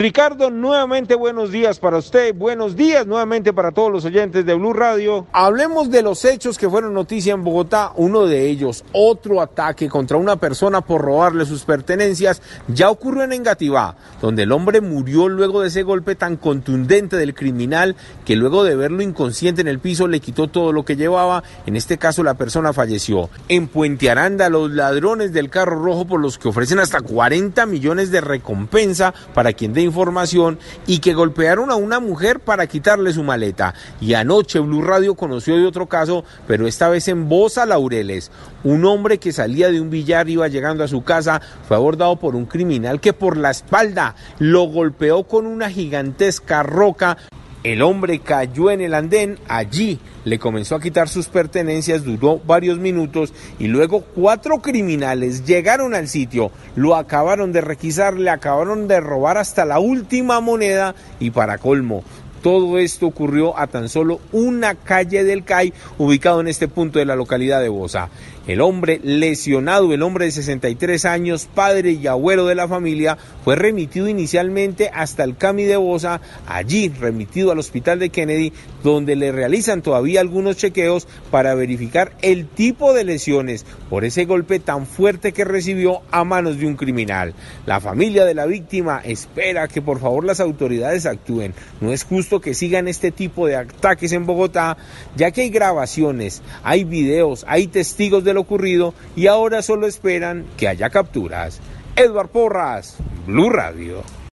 Ricardo, nuevamente buenos días para usted, buenos días nuevamente para todos los oyentes de Blue Radio. Hablemos de los hechos que fueron noticia en Bogotá, uno de ellos, otro ataque contra una persona por robarle sus pertenencias, ya ocurrió en Engativá, donde el hombre murió luego de ese golpe tan contundente del criminal que luego de verlo inconsciente en el piso le quitó todo lo que llevaba, en este caso la persona falleció. En Puente Aranda, los ladrones del carro rojo por los que ofrecen hasta 40 millones de recompensa para quien dé información y que golpearon a una mujer para quitarle su maleta. Y anoche Blue Radio conoció de otro caso, pero esta vez en Bosa Laureles. Un hombre que salía de un billar iba llegando a su casa, fue abordado por un criminal que por la espalda lo golpeó con una gigantesca roca el hombre cayó en el andén, allí le comenzó a quitar sus pertenencias, duró varios minutos y luego cuatro criminales llegaron al sitio, lo acabaron de requisar, le acabaron de robar hasta la última moneda y para colmo, todo esto ocurrió a tan solo una calle del CAI ubicado en este punto de la localidad de Bosa. El hombre lesionado, el hombre de 63 años, padre y abuelo de la familia, fue remitido inicialmente hasta el CAMI de Bosa, allí remitido al hospital de Kennedy, donde le realizan todavía algunos chequeos para verificar el tipo de lesiones por ese golpe tan fuerte que recibió a manos de un criminal. La familia de la víctima espera que por favor las autoridades actúen. No es justo que sigan este tipo de ataques en Bogotá, ya que hay grabaciones, hay videos, hay testigos de lo ocurrido y ahora solo esperan que haya capturas. Edward Porras, Blue Radio.